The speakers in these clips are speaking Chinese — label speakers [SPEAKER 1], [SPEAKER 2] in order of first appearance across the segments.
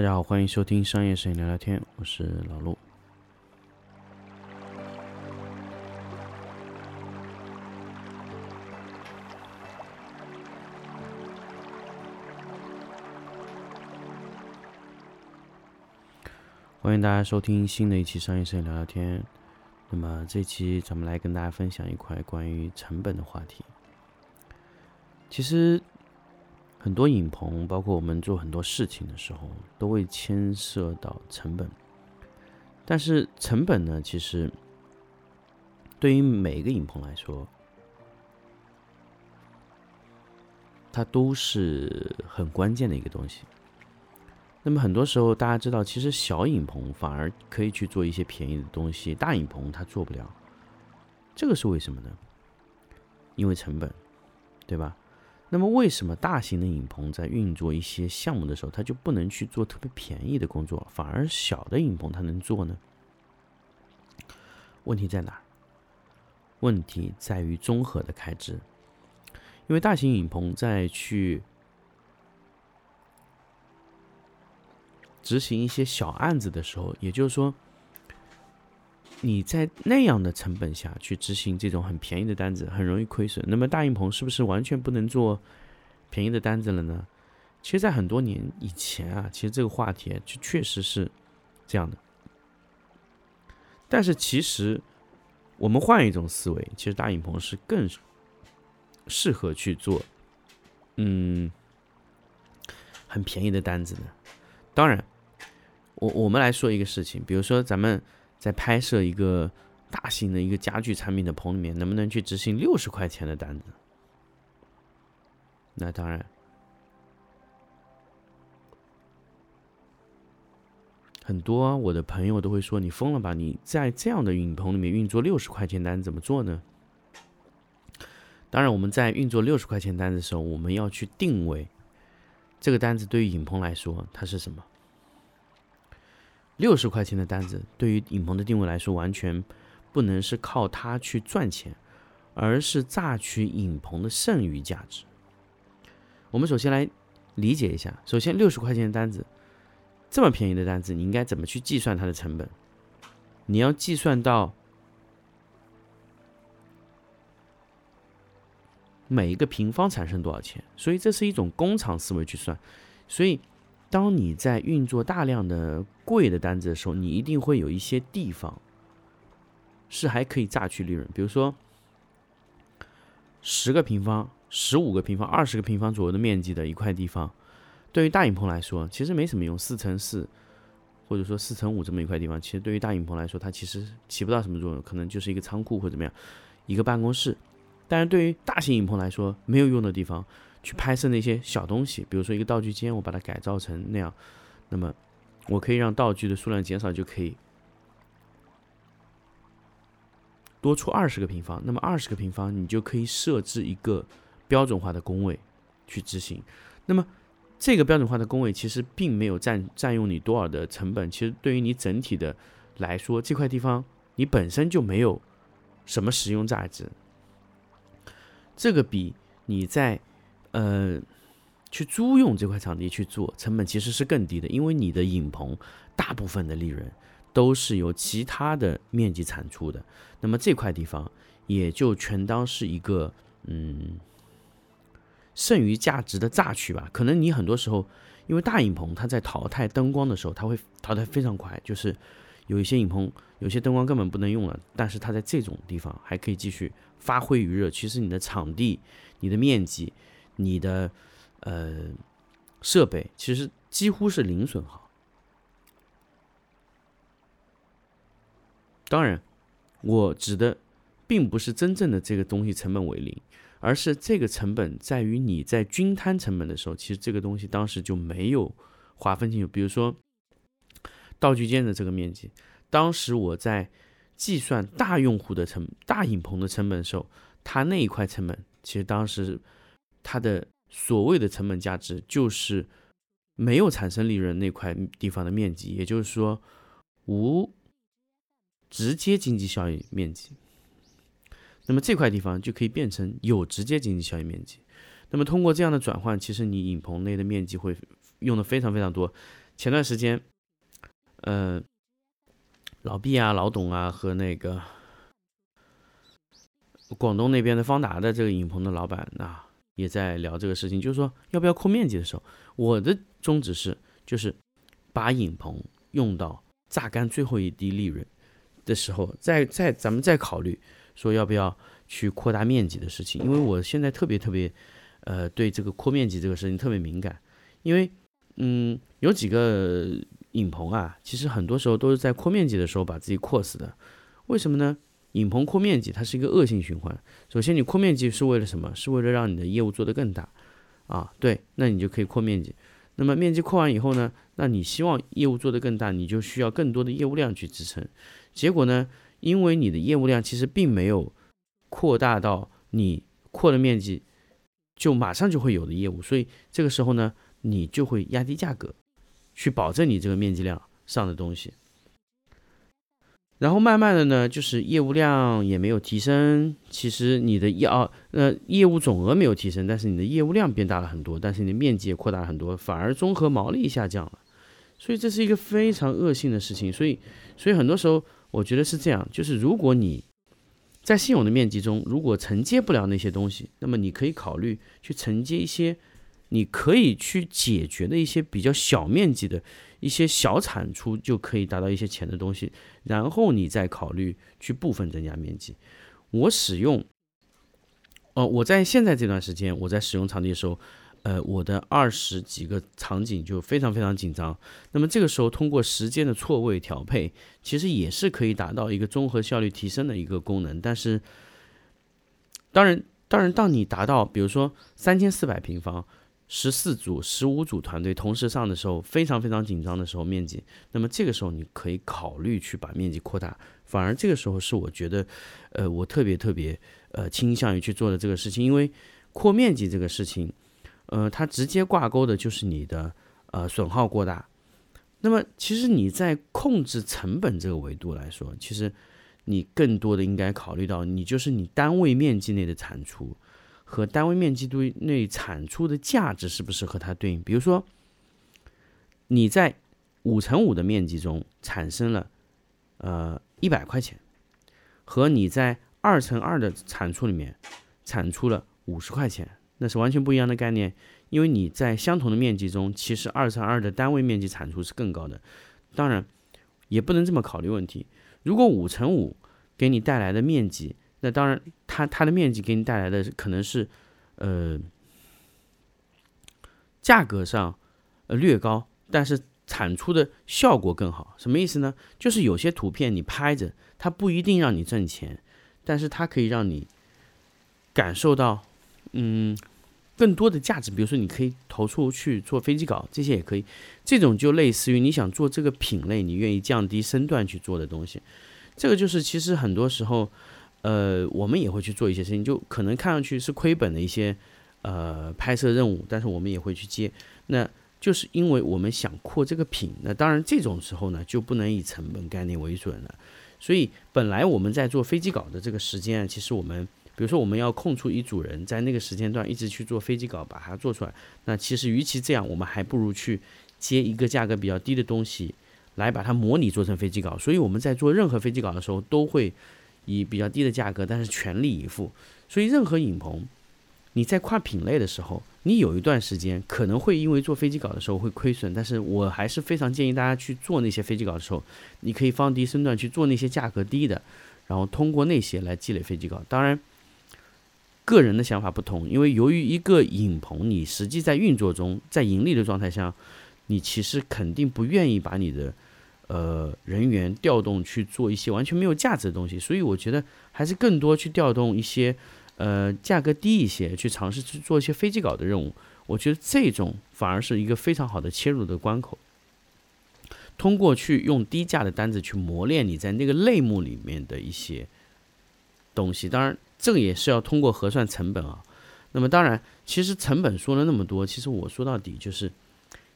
[SPEAKER 1] 大家好，欢迎收听商业摄影聊聊天，我是老陆。欢迎大家收听新的一期商业摄影聊聊天。那么这期咱们来跟大家分享一块关于成本的话题。其实很多影棚，包括我们做很多事情的时候，都会牵涉到成本。但是成本呢，其实对于每一个影棚来说，它都是很关键的一个东西。那么很多时候，大家知道，其实小影棚反而可以去做一些便宜的东西，大影棚它做不了。这个是为什么呢？因为成本，对吧？那么为什么大型的影棚在运作一些项目的时候，它就不能去做特别便宜的工作，反而小的影棚它能做呢？问题在哪？问题在于综合的开支，因为大型影棚在去。执行一些小案子的时候，也就是说，你在那样的成本下去执行这种很便宜的单子，很容易亏损。那么大影棚是不是完全不能做便宜的单子了呢？其实，在很多年以前啊，其实这个话题就确实是这样的。但是，其实我们换一种思维，其实大影棚是更适合去做，嗯，很便宜的单子的。当然。我我们来说一个事情，比如说咱们在拍摄一个大型的一个家具产品的棚里面，能不能去执行六十块钱的单子？那当然，很多我的朋友都会说：“你疯了吧？你在这样的影棚里面运作六十块钱单怎么做呢？”当然，我们在运作六十块钱单的时候，我们要去定位这个单子对于影棚来说它是什么。六十块钱的单子，对于影棚的定位来说，完全不能是靠它去赚钱，而是榨取影棚的剩余价值。我们首先来理解一下，首先六十块钱的单子，这么便宜的单子，你应该怎么去计算它的成本？你要计算到每一个平方产生多少钱，所以这是一种工厂思维去算，所以。当你在运作大量的贵的单子的时候，你一定会有一些地方是还可以榨取利润。比如说，十个平方、十五个平方、二十个平方左右的面积的一块地方，对于大影棚来说，其实没什么用。四乘四，或者说四乘五这么一块地方，其实对于大影棚来说，它其实起不到什么作用，可能就是一个仓库或怎么样，一个办公室。但是对于大型影棚来说，没有用的地方。去拍摄那些小东西，比如说一个道具间，我把它改造成那样，那么我可以让道具的数量减少，就可以多出二十个平方。那么二十个平方，你就可以设置一个标准化的工位去执行。那么这个标准化的工位其实并没有占占用你多少的成本，其实对于你整体的来说，这块地方你本身就没有什么实用价值。这个比你在呃，去租用这块场地去做，成本其实是更低的，因为你的影棚大部分的利润都是由其他的面积产出的，那么这块地方也就全当是一个嗯剩余价值的榨取吧。可能你很多时候，因为大影棚它在淘汰灯光的时候，它会淘汰非常快，就是有一些影棚有些灯光根本不能用了，但是它在这种地方还可以继续发挥余热。其实你的场地、你的面积。你的呃设备其实几乎是零损耗。当然，我指的并不是真正的这个东西成本为零，而是这个成本在于你在均摊成本的时候，其实这个东西当时就没有划分清楚。比如说道具间的这个面积，当时我在计算大用户的成大影棚的成本的时候，它那一块成本其实当时。它的所谓的成本价值就是没有产生利润那块地方的面积，也就是说无直接经济效益面积。那么这块地方就可以变成有直接经济效益面积。那么通过这样的转换，其实你影棚内的面积会用的非常非常多。前段时间，呃，老毕啊、老董啊和那个广东那边的方达的这个影棚的老板啊，也在聊这个事情，就是说要不要扩面积的时候，我的宗旨是，就是把影棚用到榨干最后一滴利润的时候，再再咱们再考虑说要不要去扩大面积的事情，因为我现在特别特别，呃，对这个扩面积这个事情特别敏感，因为。嗯，有几个影棚啊，其实很多时候都是在扩面积的时候把自己扩死的。为什么呢？影棚扩面积，它是一个恶性循环。首先，你扩面积是为了什么？是为了让你的业务做得更大啊。对，那你就可以扩面积。那么面积扩完以后呢，那你希望业务做得更大，你就需要更多的业务量去支撑。结果呢，因为你的业务量其实并没有扩大到你扩的面积就马上就会有的业务，所以这个时候呢。你就会压低价格，去保证你这个面积量上的东西，然后慢慢的呢，就是业务量也没有提升，其实你的业啊呃业务总额没有提升，但是你的业务量变大了很多，但是你的面积也扩大了很多，反而综合毛利下降了，所以这是一个非常恶性的事情，所以所以很多时候我觉得是这样，就是如果你在现有的面积中如果承接不了那些东西，那么你可以考虑去承接一些。你可以去解决的一些比较小面积的一些小产出，就可以达到一些钱的东西，然后你再考虑去部分增加面积。我使用，哦，我在现在这段时间，我在使用场地的时候，呃，我的二十几个场景就非常非常紧张。那么这个时候，通过时间的错位调配，其实也是可以达到一个综合效率提升的一个功能。但是，当然，当然，当你达到比如说三千四百平方。十四组、十五组团队同时上的时候，非常非常紧张的时候，面积，那么这个时候你可以考虑去把面积扩大。反而这个时候是我觉得，呃，我特别特别呃倾向于去做的这个事情，因为扩面积这个事情，呃，它直接挂钩的就是你的呃损耗过大。那么其实你在控制成本这个维度来说，其实你更多的应该考虑到你就是你单位面积内的产出。和单位面积对内产出的价值是不是和它对应？比如说，你在五乘五的面积中产生了呃一百块钱，和你在二乘二的产出里面产出了五十块钱，那是完全不一样的概念。因为你在相同的面积中，其实二乘二的单位面积产出是更高的。当然，也不能这么考虑问题。如果五乘五给你带来的面积，那当然，它它的面积给你带来的可能是，呃，价格上呃略高，但是产出的效果更好。什么意思呢？就是有些图片你拍着，它不一定让你挣钱，但是它可以让你感受到嗯更多的价值。比如说，你可以投出去做飞机稿，这些也可以。这种就类似于你想做这个品类，你愿意降低身段去做的东西。这个就是其实很多时候。呃，我们也会去做一些事情，就可能看上去是亏本的一些呃拍摄任务，但是我们也会去接。那就是因为我们想扩这个品，那当然这种时候呢，就不能以成本概念为准了。所以本来我们在做飞机稿的这个时间，其实我们比如说我们要空出一组人，在那个时间段一直去做飞机稿，把它做出来。那其实与其这样，我们还不如去接一个价格比较低的东西，来把它模拟做成飞机稿。所以我们在做任何飞机稿的时候，都会。以比较低的价格，但是全力以赴。所以，任何影棚，你在跨品类的时候，你有一段时间可能会因为做飞机稿的时候会亏损，但是我还是非常建议大家去做那些飞机稿的时候，你可以放低身段去做那些价格低的，然后通过那些来积累飞机稿。当然，个人的想法不同，因为由于一个影棚，你实际在运作中，在盈利的状态下，你其实肯定不愿意把你的。呃，人员调动去做一些完全没有价值的东西，所以我觉得还是更多去调动一些，呃，价格低一些，去尝试去做一些飞机稿的任务。我觉得这种反而是一个非常好的切入的关口。通过去用低价的单子去磨练你在那个类目里面的一些东西，当然这个也是要通过核算成本啊。那么当然，其实成本说了那么多，其实我说到底就是。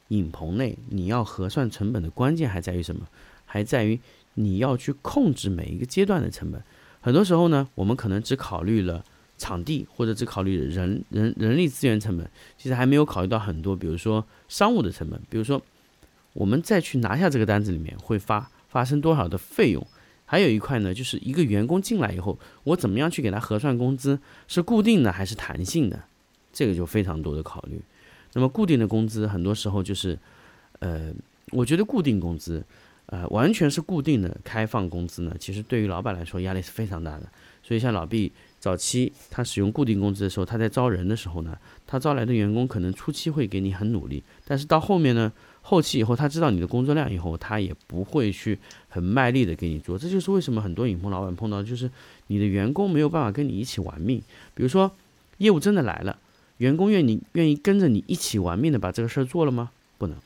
[SPEAKER 1] 影棚内你要核算成本的关键还在于什么？还在于你要去控制每一个阶段的成本。很多时候呢，我们可能只考虑了场地，或者只考虑人人人力资源成本，其实还没有考虑到很多，比如说商务的成本。比如说，我们再去拿下这个单子里面会发发生多少的费用？还有一块呢，就是一个员工进来以后，我怎么样去给他核算工资，是固定的还是弹性的？这个就非常多的考虑。那么固定的工资很多时候就是，呃，我觉得固定工资，呃，完全是固定的开放工资呢，其实对于老板来说压力是非常大的。所以像老毕早期他使用固定工资的时候，他在招人的时候呢，他招来的员工可能初期会给你很努力，但是到后面呢。后期以后，他知道你的工作量以后，他也不会去很卖力的给你做。这就是为什么很多影棚老板碰到，就是你的员工没有办法跟你一起玩命。比如说，业务真的来了，员工愿意愿意跟着你一起玩命的把这个事儿做了吗？不能。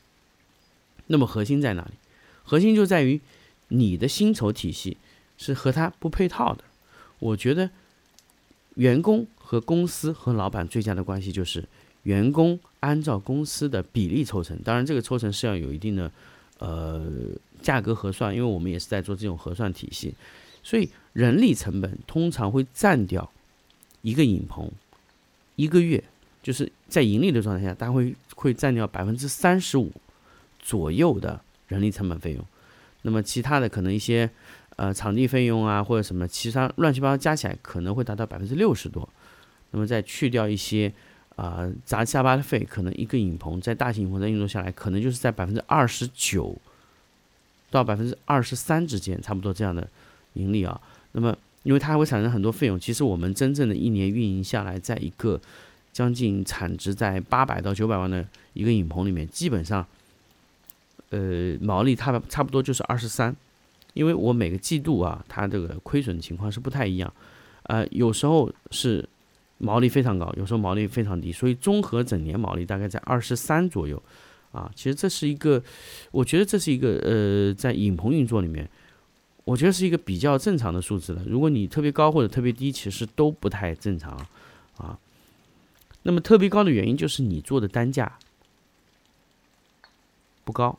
[SPEAKER 1] 那么核心在哪里？核心就在于你的薪酬体系是和他不配套的。我觉得，员工和公司和老板最佳的关系就是。员工按照公司的比例抽成，当然这个抽成是要有一定的，呃，价格核算，因为我们也是在做这种核算体系，所以人力成本通常会占掉一个影棚一个月，就是在盈利的状态下，它会会占掉百分之三十五左右的人力成本费用，那么其他的可能一些呃场地费用啊或者什么其他乱七八糟加起来可能会达到百分之六十多，那么再去掉一些。啊，杂七杂八的费，可能一个影棚在大型影棚在运作下来，可能就是在百分之二十九到百分之二十三之间，差不多这样的盈利啊。那么，因为它还会产生很多费用，其实我们真正的一年运营下来，在一个将近产值在八百到九百万的一个影棚里面，基本上，呃，毛利它差不多就是二十三，因为我每个季度啊，它这个亏损情况是不太一样，呃，有时候是。毛利非常高，有时候毛利非常低，所以综合整年毛利大概在二十三左右，啊，其实这是一个，我觉得这是一个呃，在影棚运作里面，我觉得是一个比较正常的数字了。如果你特别高或者特别低，其实都不太正常，啊，那么特别高的原因就是你做的单价不高，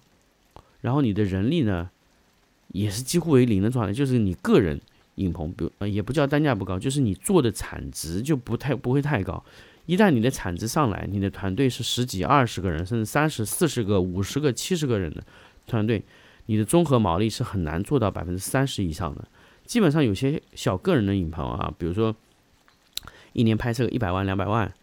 [SPEAKER 1] 然后你的人力呢也是几乎为零的状态，就是你个人。影棚，比如呃，也不叫单价不高，就是你做的产值就不太不会太高。一旦你的产值上来，你的团队是十几、二十个人，甚至三十四十个、五十个、七十个人的团队，你的综合毛利是很难做到百分之三十以上的。基本上有些小个人的影棚啊，比如说一年拍摄一百万、两百万，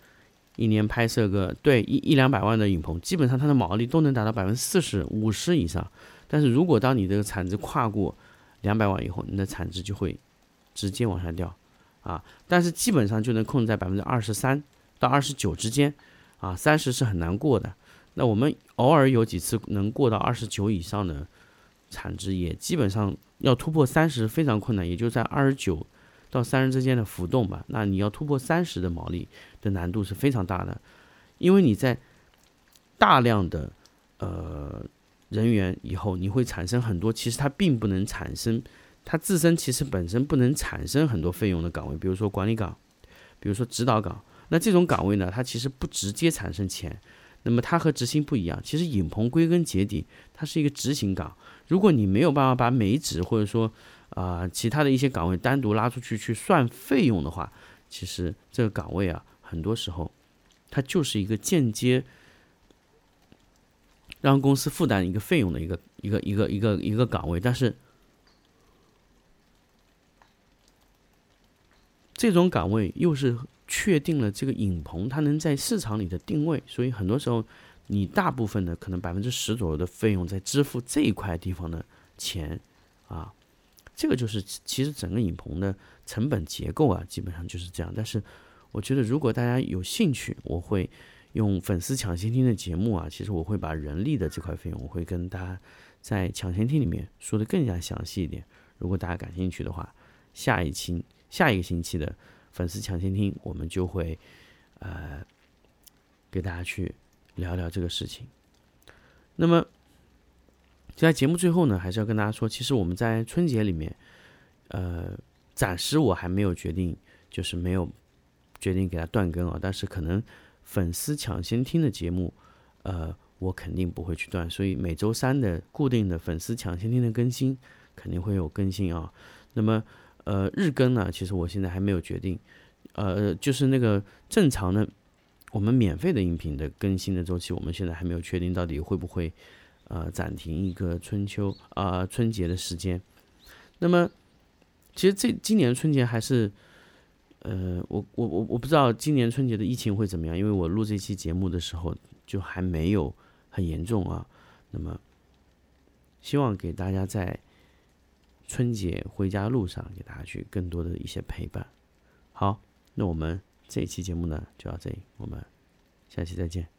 [SPEAKER 1] 一年拍摄个对一一两百万的影棚，基本上它的毛利都能达到百分之四十五十以上。但是如果当你这个产值跨过两百万以后，你的产值就会直接往下掉，啊，但是基本上就能控制在百分之二十三到二十九之间，啊，三十是很难过的。那我们偶尔有几次能过到二十九以上的产值，也基本上要突破三十非常困难，也就在二十九到三十之间的浮动吧。那你要突破三十的毛利的难度是非常大的，因为你在大量的呃。人员以后你会产生很多，其实它并不能产生，它自身其实本身不能产生很多费用的岗位，比如说管理岗，比如说指导岗。那这种岗位呢，它其实不直接产生钱。那么它和执行不一样，其实影棚归根结底它是一个执行岗。如果你没有办法把美指或者说啊其他的一些岗位单独拉出去去算费用的话，其实这个岗位啊，很多时候它就是一个间接。让公司负担一个费用的一个一个一个一个一个岗位，但是这种岗位又是确定了这个影棚它能在市场里的定位，所以很多时候你大部分的可能百分之十左右的费用在支付这一块地方的钱啊，这个就是其实整个影棚的成本结构啊，基本上就是这样。但是我觉得如果大家有兴趣，我会。用粉丝抢先听的节目啊，其实我会把人力的这块费用，我会跟大家在抢先听里面说的更加详细一点。如果大家感兴趣的话，下一期下一个星期的粉丝抢先听，我们就会呃给大家去聊聊这个事情。那么在节目最后呢，还是要跟大家说，其实我们在春节里面，呃，暂时我还没有决定，就是没有决定给它断更啊，但是可能。粉丝抢先听的节目，呃，我肯定不会去断，所以每周三的固定的粉丝抢先听的更新肯定会有更新啊。那么，呃，日更呢，其实我现在还没有决定，呃，就是那个正常的我们免费的音频的更新的周期，我们现在还没有确定到底会不会呃暂停一个春秋啊春节的时间。那么其实这今年春节还是。呃，我我我我不知道今年春节的疫情会怎么样，因为我录这期节目的时候就还没有很严重啊。那么，希望给大家在春节回家路上给大家去更多的一些陪伴。好，那我们这一期节目呢就到这里，我们下期再见。